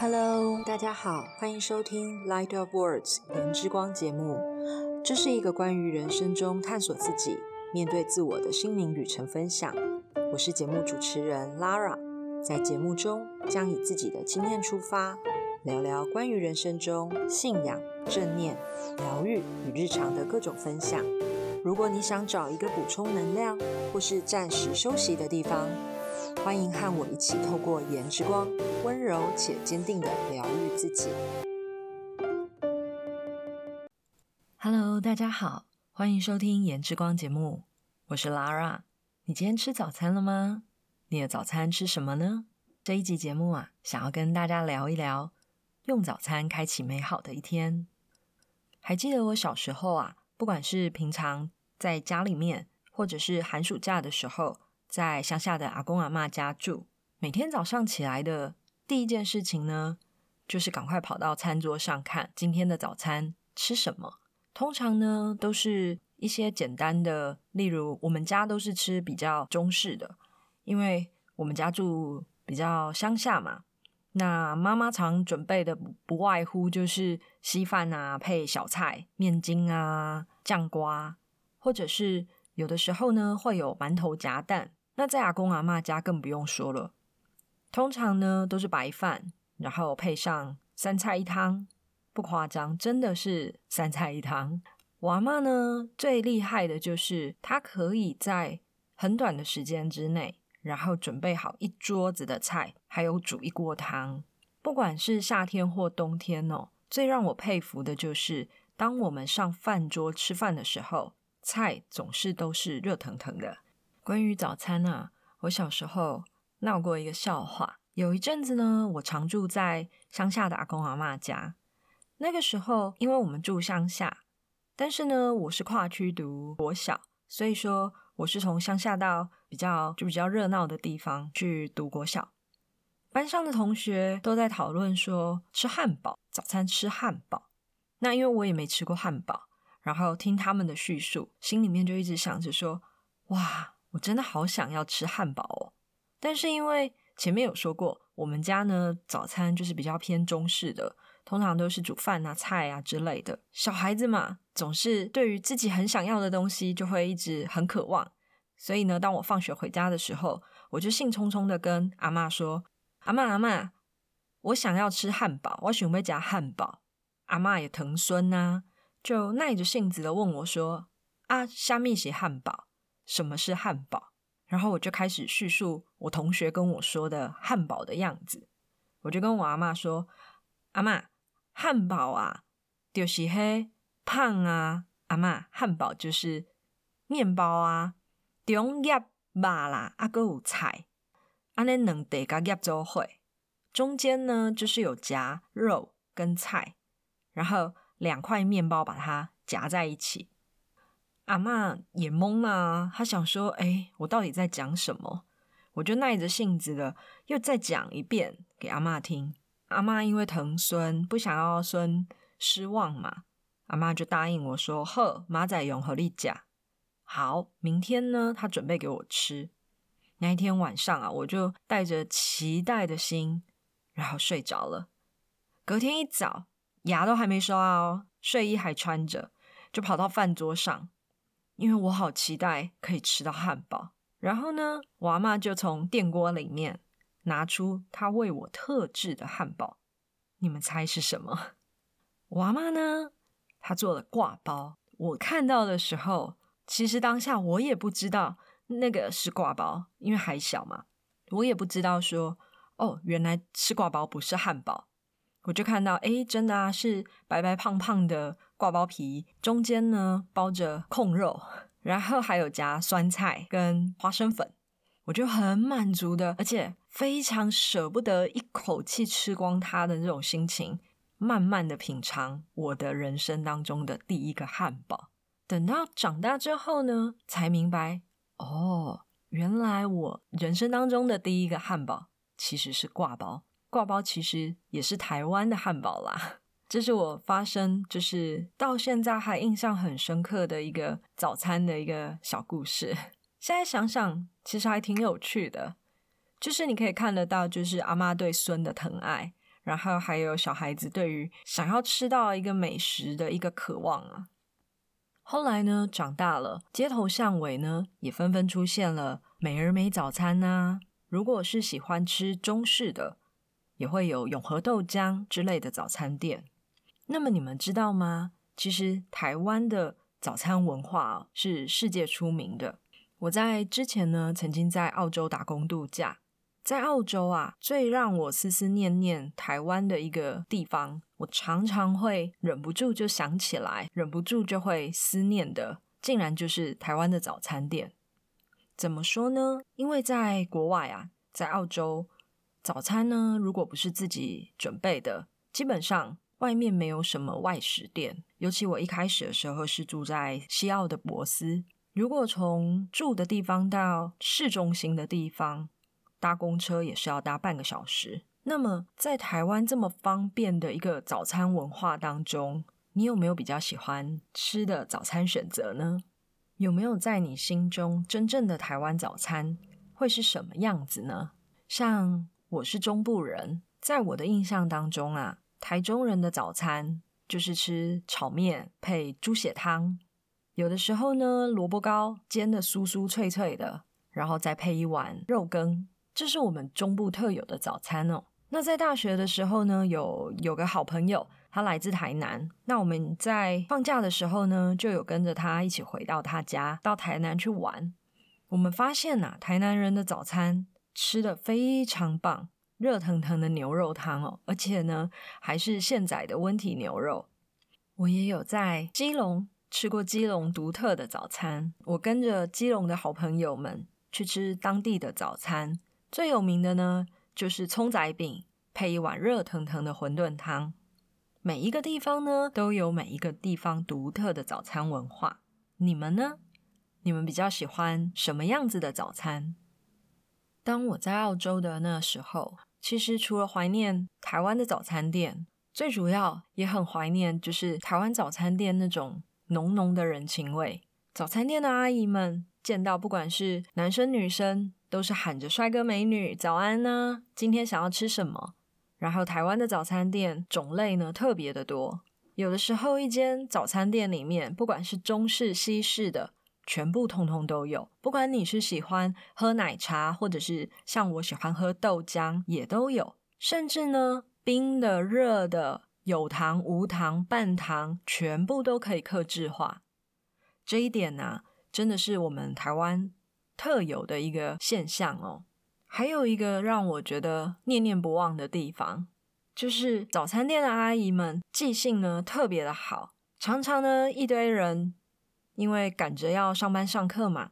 Hello，大家好，欢迎收听《Light of Words》言之光节目。这是一个关于人生中探索自己、面对自我的心灵旅程分享。我是节目主持人 Lara，在节目中将以自己的经验出发，聊聊关于人生中信仰、正念、疗愈与日常的各种分享。如果你想找一个补充能量或是暂时休息的地方，欢迎和我一起透过颜之光，温柔且坚定的疗愈自己。Hello，大家好，欢迎收听颜之光节目，我是 Lara。你今天吃早餐了吗？你的早餐吃什么呢？这一集节目啊，想要跟大家聊一聊用早餐开启美好的一天。还记得我小时候啊，不管是平常在家里面，或者是寒暑假的时候。在乡下的阿公阿妈家住，每天早上起来的第一件事情呢，就是赶快跑到餐桌上看今天的早餐吃什么。通常呢，都是一些简单的，例如我们家都是吃比较中式的，因为我们家住比较乡下嘛。那妈妈常准备的不外乎就是稀饭啊，配小菜、面筋啊、酱瓜，或者是有的时候呢，会有馒头夹蛋。那在阿公阿妈家更不用说了，通常呢都是白饭，然后配上三菜一汤，不夸张，真的是三菜一汤。我阿妈呢最厉害的就是她可以在很短的时间之内，然后准备好一桌子的菜，还有煮一锅汤。不管是夏天或冬天哦，最让我佩服的就是当我们上饭桌吃饭的时候，菜总是都是热腾腾的。关于早餐啊，我小时候闹过一个笑话。有一阵子呢，我常住在乡下的阿公阿妈家。那个时候，因为我们住乡下，但是呢，我是跨区读国小，所以说我是从乡下到比较就比较热闹的地方去读国小。班上的同学都在讨论说吃汉堡，早餐吃汉堡。那因为我也没吃过汉堡，然后听他们的叙述，心里面就一直想着说，哇。我真的好想要吃汉堡哦，但是因为前面有说过，我们家呢早餐就是比较偏中式的，通常都是煮饭啊、菜啊之类的。小孩子嘛，总是对于自己很想要的东西就会一直很渴望，所以呢，当我放学回家的时候，我就兴冲冲的跟阿妈说：“阿妈阿妈，我想要吃汉堡，我准备夹汉堡。”阿妈也疼孙呐，就耐着性子的问我说：“啊，虾米是汉堡？”什么是汉堡？然后我就开始叙述我同学跟我说的汉堡的样子。我就跟我阿妈说：“阿妈，汉堡啊，就是嘿胖啊。阿妈，汉堡就是面包啊，中叶肉啦，啊个有菜，安尼两地夹夹做伙，中间呢就是有夹肉跟菜，然后两块面包把它夹在一起。”阿妈也懵了，她想说：“哎，我到底在讲什么？”我就耐着性子的又再讲一遍给阿妈听。阿妈因为疼孙，不想要孙失望嘛，阿妈就答应我说：“呵，马仔勇和丽甲，好，明天呢，他准备给我吃。”那一天晚上啊，我就带着期待的心，然后睡着了。隔天一早，牙都还没刷哦，睡衣还穿着，就跑到饭桌上。因为我好期待可以吃到汉堡，然后呢，我阿妈就从电锅里面拿出她为我特制的汉堡，你们猜是什么？我阿妈呢，她做了挂包。我看到的时候，其实当下我也不知道那个是挂包，因为还小嘛，我也不知道说哦，原来是挂包不是汉堡。我就看到，哎，真的啊，是白白胖胖的挂包皮，中间呢包着控肉，然后还有夹酸菜跟花生粉，我就很满足的，而且非常舍不得一口气吃光它的这种心情，慢慢的品尝我的人生当中的第一个汉堡。等到长大之后呢，才明白，哦，原来我人生当中的第一个汉堡其实是挂包。挂包其实也是台湾的汉堡啦，这是我发生就是到现在还印象很深刻的一个早餐的一个小故事。现在想想，其实还挺有趣的，就是你可以看得到，就是阿妈对孙的疼爱，然后还有小孩子对于想要吃到一个美食的一个渴望啊。后来呢，长大了，街头巷尾呢也纷纷出现了美而美早餐呐。如果是喜欢吃中式的，也会有永和豆浆之类的早餐店。那么你们知道吗？其实台湾的早餐文化是世界出名的。我在之前呢，曾经在澳洲打工度假。在澳洲啊，最让我思思念念台湾的一个地方，我常常会忍不住就想起来，忍不住就会思念的，竟然就是台湾的早餐店。怎么说呢？因为在国外啊，在澳洲，早餐呢，如果不是自己准备的，基本上外面没有什么外食店。尤其我一开始的时候是住在西澳的博斯，如果从住的地方到市中心的地方。搭公车也是要搭半个小时。那么，在台湾这么方便的一个早餐文化当中，你有没有比较喜欢吃的早餐选择呢？有没有在你心中真正的台湾早餐会是什么样子呢？像我是中部人，在我的印象当中啊，台中人的早餐就是吃炒面配猪血汤，有的时候呢，萝卜糕煎的酥酥脆脆的，然后再配一碗肉羹。这是我们中部特有的早餐哦。那在大学的时候呢，有有个好朋友，他来自台南。那我们在放假的时候呢，就有跟着他一起回到他家，到台南去玩。我们发现呐，台南人的早餐吃的非常棒，热腾腾的牛肉汤哦，而且呢，还是现宰的温体牛肉。我也有在基隆吃过基隆独特的早餐。我跟着基隆的好朋友们去吃当地的早餐。最有名的呢，就是葱仔饼配一碗热腾腾的馄饨汤。每一个地方呢，都有每一个地方独特的早餐文化。你们呢？你们比较喜欢什么样子的早餐？当我在澳洲的那时候，其实除了怀念台湾的早餐店，最主要也很怀念，就是台湾早餐店那种浓浓的人情味。早餐店的阿姨们见到不管是男生女生。都是喊着“帅哥美女，早安呢！今天想要吃什么？”然后台湾的早餐店种类呢特别的多，有的时候一间早餐店里面，不管是中式、西式的，全部通通都有。不管你是喜欢喝奶茶，或者是像我喜欢喝豆浆，也都有。甚至呢，冰的、热的，有糖、无糖、半糖，全部都可以克制化。这一点呢，真的是我们台湾。特有的一个现象哦，还有一个让我觉得念念不忘的地方，就是早餐店的阿姨们记性呢特别的好，常常呢一堆人因为赶着要上班上课嘛，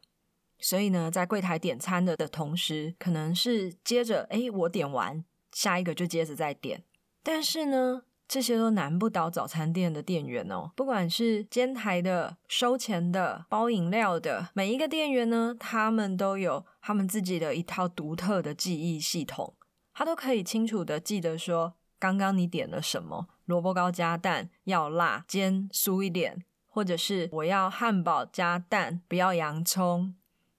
所以呢在柜台点餐的的同时，可能是接着哎我点完，下一个就接着再点，但是呢。这些都难不倒早餐店的店员哦，不管是煎台的、收钱的、包饮料的，每一个店员呢，他们都有他们自己的一套独特的记忆系统，他都可以清楚的记得说，刚刚你点了什么，萝卜糕加蛋要辣，煎酥一点，或者是我要汉堡加蛋，不要洋葱，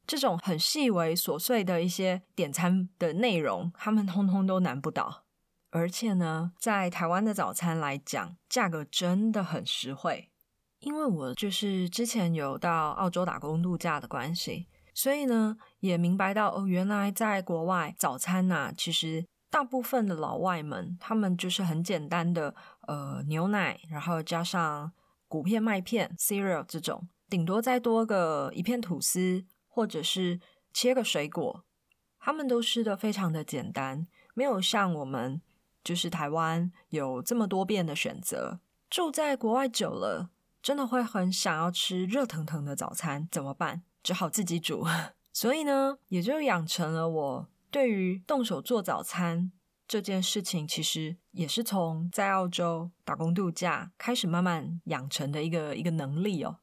这种很细微琐碎的一些点餐的内容，他们通通都难不倒。而且呢，在台湾的早餐来讲，价格真的很实惠。因为我就是之前有到澳洲打工度假的关系，所以呢，也明白到哦，原来在国外早餐呐，其实大部分的老外们，他们就是很简单的，呃，牛奶，然后加上谷片、麦片 （cereal） 这种，顶多再多个一片吐司，或者是切个水果，他们都吃的非常的简单，没有像我们。就是台湾有这么多变的选择，住在国外久了，真的会很想要吃热腾腾的早餐，怎么办？只好自己煮。所以呢，也就养成了我对于动手做早餐这件事情，其实也是从在澳洲打工度假开始慢慢养成的一个一个能力哦。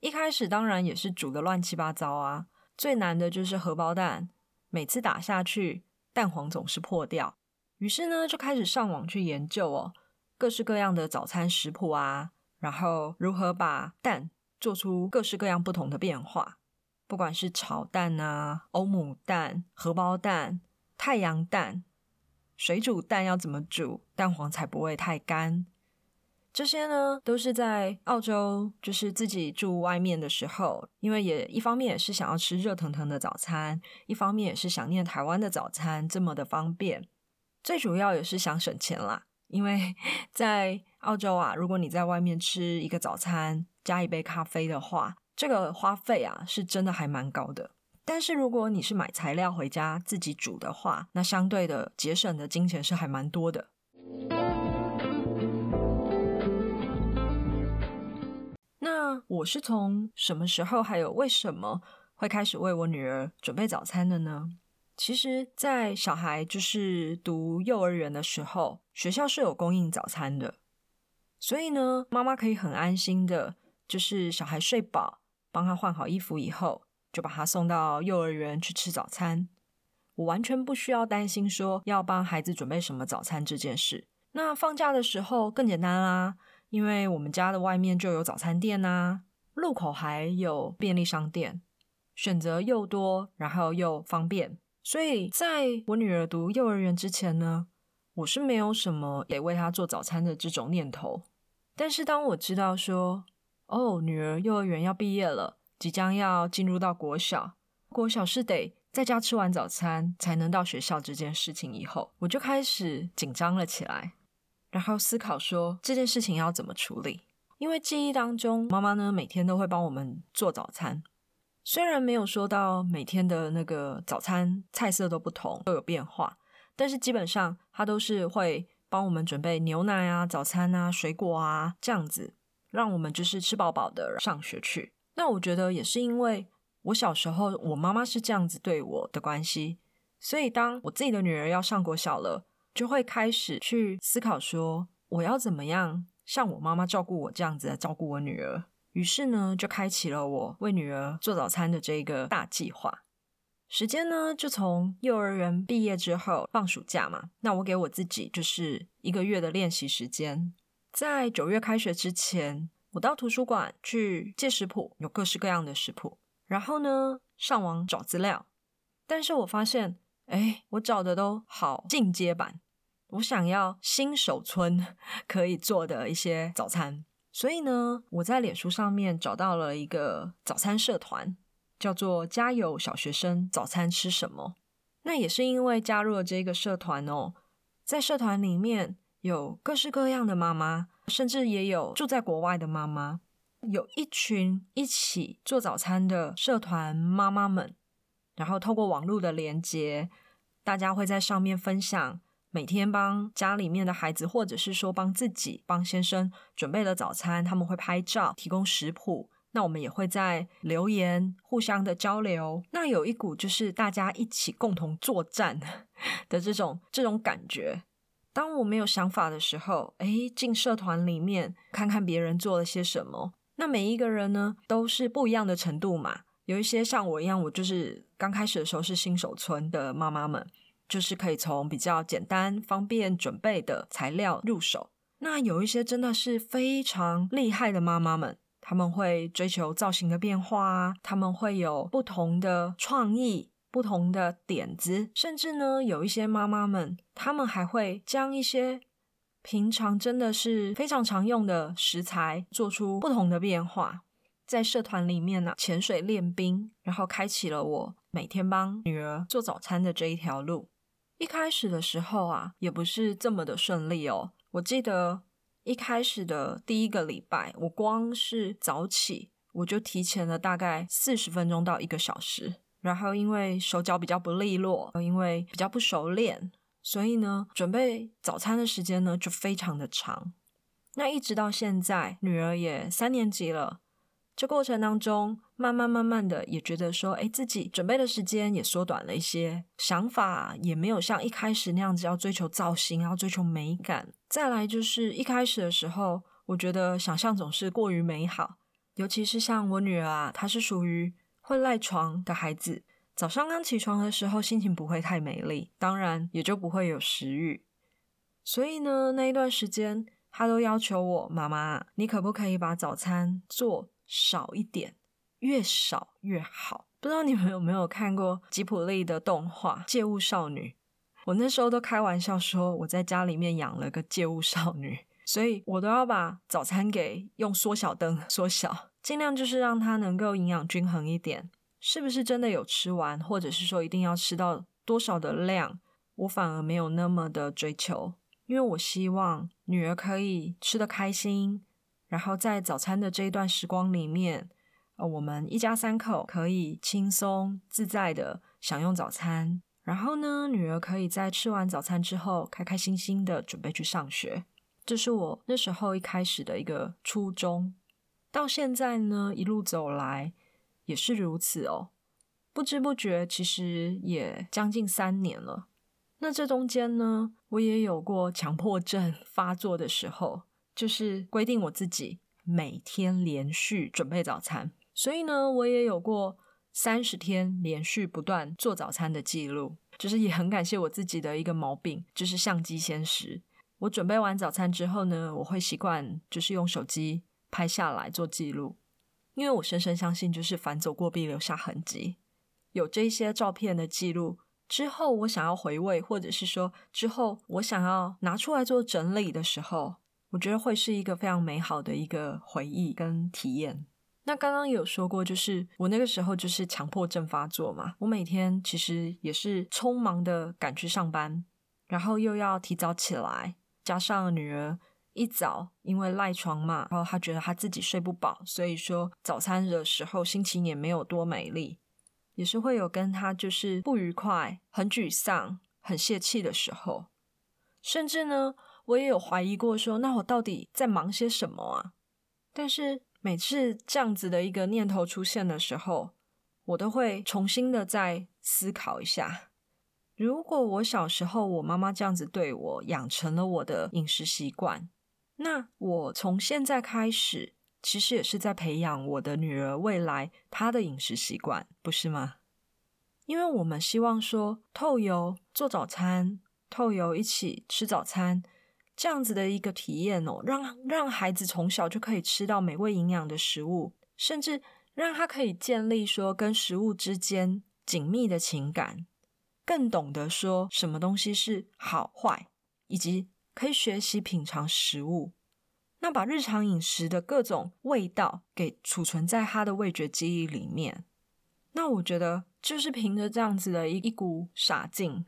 一开始当然也是煮的乱七八糟啊，最难的就是荷包蛋，每次打下去蛋黄总是破掉。于是呢，就开始上网去研究哦，各式各样的早餐食谱啊，然后如何把蛋做出各式各样不同的变化，不管是炒蛋啊、欧姆蛋、荷包蛋、太阳蛋，水煮蛋要怎么煮，蛋黄才不会太干。这些呢，都是在澳洲，就是自己住外面的时候，因为也一方面也是想要吃热腾腾的早餐，一方面也是想念台湾的早餐这么的方便。最主要也是想省钱啦，因为 在澳洲啊，如果你在外面吃一个早餐加一杯咖啡的话，这个花费啊是真的还蛮高的。但是如果你是买材料回家自己煮的话，那相对的节省的金钱是还蛮多的。那我是从什么时候，还有为什么会开始为我女儿准备早餐的呢？其实，在小孩就是读幼儿园的时候，学校是有供应早餐的，所以呢，妈妈可以很安心的，就是小孩睡饱，帮他换好衣服以后，就把他送到幼儿园去吃早餐。我完全不需要担心说要帮孩子准备什么早餐这件事。那放假的时候更简单啦。因为我们家的外面就有早餐店呐，路口还有便利商店，选择又多，然后又方便。所以在我女儿读幼儿园之前呢，我是没有什么得为她做早餐的这种念头。但是当我知道说，哦，女儿幼儿园要毕业了，即将要进入到国小，国小是得在家吃完早餐才能到学校这件事情以后，我就开始紧张了起来。然后思考说这件事情要怎么处理，因为记忆当中妈妈呢每天都会帮我们做早餐，虽然没有说到每天的那个早餐菜色都不同都有变化，但是基本上她都是会帮我们准备牛奶啊、早餐啊、水果啊这样子，让我们就是吃饱饱的上学去。那我觉得也是因为我小时候我妈妈是这样子对我的关系，所以当我自己的女儿要上国小了。就会开始去思考说，我要怎么样像我妈妈照顾我这样子来照顾我女儿。于是呢，就开启了我为女儿做早餐的这个大计划。时间呢，就从幼儿园毕业之后放暑假嘛，那我给我自己就是一个月的练习时间。在九月开学之前，我到图书馆去借食谱，有各式各样的食谱，然后呢，上网找资料。但是我发现，哎，我找的都好进阶版。我想要新手村 可以做的一些早餐，所以呢，我在脸书上面找到了一个早餐社团，叫做“家有小学生早餐吃什么”。那也是因为加入了这个社团哦，在社团里面有各式各样的妈妈，甚至也有住在国外的妈妈，有一群一起做早餐的社团妈妈们，然后透过网络的连接，大家会在上面分享。每天帮家里面的孩子，或者是说帮自己、帮先生准备了早餐，他们会拍照提供食谱。那我们也会在留言互相的交流。那有一股就是大家一起共同作战的这种这种感觉。当我没有想法的时候，哎，进社团里面看看别人做了些什么。那每一个人呢，都是不一样的程度嘛。有一些像我一样，我就是刚开始的时候是新手村的妈妈们。就是可以从比较简单、方便准备的材料入手。那有一些真的是非常厉害的妈妈们，他们会追求造型的变化啊，他们会有不同的创意、不同的点子，甚至呢，有一些妈妈们，他们还会将一些平常真的是非常常用的食材做出不同的变化。在社团里面呢，潜水练兵，然后开启了我每天帮女儿做早餐的这一条路。一开始的时候啊，也不是这么的顺利哦。我记得一开始的第一个礼拜，我光是早起，我就提前了大概四十分钟到一个小时。然后因为手脚比较不利落，因为比较不熟练，所以呢，准备早餐的时间呢就非常的长。那一直到现在，女儿也三年级了。这过程当中，慢慢慢慢的也觉得说，哎，自己准备的时间也缩短了一些，想法也没有像一开始那样子要追求造型，要追求美感。再来就是一开始的时候，我觉得想象总是过于美好，尤其是像我女儿啊，她是属于会赖床的孩子，早上刚起床的时候心情不会太美丽，当然也就不会有食欲。所以呢，那一段时间，她都要求我妈妈，你可不可以把早餐做？少一点，越少越好。不知道你们有没有看过吉普力的动画《借物少女》？我那时候都开玩笑说我在家里面养了个借物少女，所以我都要把早餐给用缩小灯缩小，尽量就是让它能够营养均衡一点。是不是真的有吃完，或者是说一定要吃到多少的量，我反而没有那么的追求，因为我希望女儿可以吃得开心，然后在早餐的这一段时光里面，呃，我们一家三口可以轻松自在的享用早餐，然后呢，女儿可以在吃完早餐之后，开开心心的准备去上学，这是我那时候一开始的一个初衷。到现在呢，一路走来。也是如此哦，不知不觉其实也将近三年了。那这中间呢，我也有过强迫症发作的时候，就是规定我自己每天连续准备早餐。所以呢，我也有过三十天连续不断做早餐的记录。就是也很感谢我自己的一个毛病，就是相机先食。我准备完早餐之后呢，我会习惯就是用手机拍下来做记录。因为我深深相信，就是凡走过必留下痕迹。有这些照片的记录之后，我想要回味，或者是说之后我想要拿出来做整理的时候，我觉得会是一个非常美好的一个回忆跟体验。那刚刚有说过，就是我那个时候就是强迫症发作嘛，我每天其实也是匆忙的赶去上班，然后又要提早起来，加上女儿。一早因为赖床嘛，然后他觉得他自己睡不饱，所以说早餐的时候心情也没有多美丽，也是会有跟他就是不愉快、很沮丧、很泄气的时候，甚至呢，我也有怀疑过说，那我到底在忙些什么啊？但是每次这样子的一个念头出现的时候，我都会重新的再思考一下，如果我小时候我妈妈这样子对我，养成了我的饮食习惯。那我从现在开始，其实也是在培养我的女儿未来她的饮食习惯，不是吗？因为我们希望说，透油做早餐，透油一起吃早餐，这样子的一个体验哦，让让孩子从小就可以吃到美味营养的食物，甚至让他可以建立说跟食物之间紧密的情感，更懂得说什么东西是好坏，以及。可以学习品尝食物，那把日常饮食的各种味道给储存在他的味觉记忆里面。那我觉得就是凭着这样子的一一股傻劲，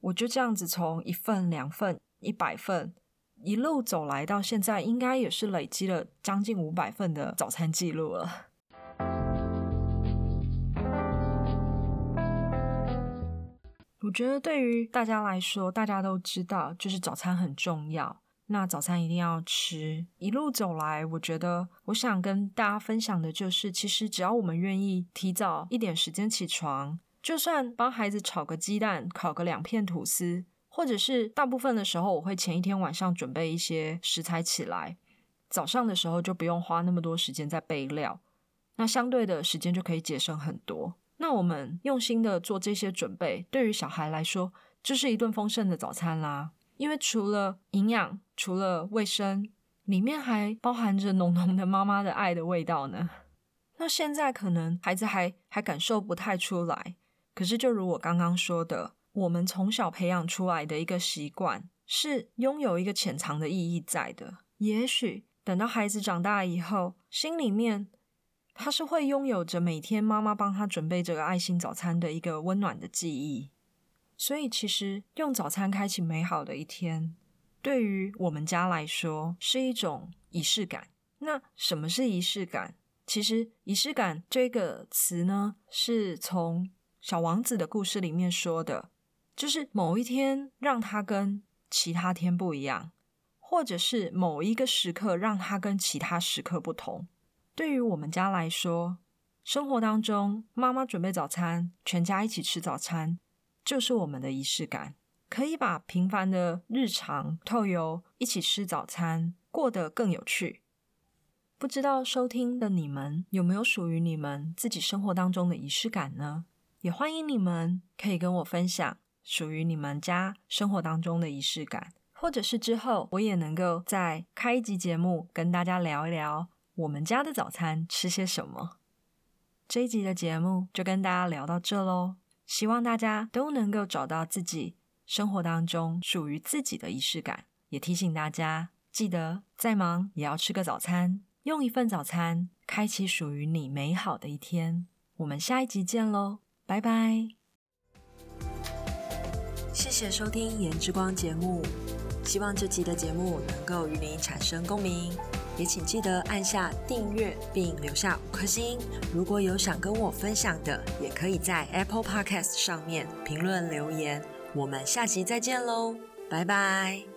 我就这样子从一份、两份、一百份一路走来到现在，应该也是累积了将近五百份的早餐记录了。我觉得对于大家来说，大家都知道，就是早餐很重要。那早餐一定要吃。一路走来，我觉得我想跟大家分享的就是，其实只要我们愿意提早一点时间起床，就算帮孩子炒个鸡蛋、烤个两片吐司，或者是大部分的时候，我会前一天晚上准备一些食材起来，早上的时候就不用花那么多时间在备料，那相对的时间就可以节省很多。那我们用心的做这些准备，对于小孩来说，就是一顿丰盛的早餐啦。因为除了营养，除了卫生，里面还包含着浓浓的妈妈的爱的味道呢。那现在可能孩子还还感受不太出来，可是就如我刚刚说的，我们从小培养出来的一个习惯，是拥有一个潜藏的意义在的。也许等到孩子长大以后，心里面。他是会拥有着每天妈妈帮他准备这个爱心早餐的一个温暖的记忆，所以其实用早餐开启美好的一天，对于我们家来说是一种仪式感。那什么是仪式感？其实仪式感这个词呢，是从小王子的故事里面说的，就是某一天让他跟其他天不一样，或者是某一个时刻让他跟其他时刻不同。对于我们家来说，生活当中妈妈准备早餐，全家一起吃早餐，就是我们的仪式感，可以把平凡的日常透油一起吃早餐过得更有趣。不知道收听的你们有没有属于你们自己生活当中的仪式感呢？也欢迎你们可以跟我分享属于你们家生活当中的仪式感，或者是之后我也能够再开一集节目跟大家聊一聊。我们家的早餐吃些什么？这一集的节目就跟大家聊到这喽。希望大家都能够找到自己生活当中属于自己的仪式感。也提醒大家，记得再忙也要吃个早餐，用一份早餐开启属于你美好的一天。我们下一集见喽，拜拜！谢谢收听《颜之光》节目，希望这集的节目能够与你产生共鸣。也请记得按下订阅并留下五颗星。如果有想跟我分享的，也可以在 Apple Podcast 上面评论留言。我们下集再见喽，拜拜。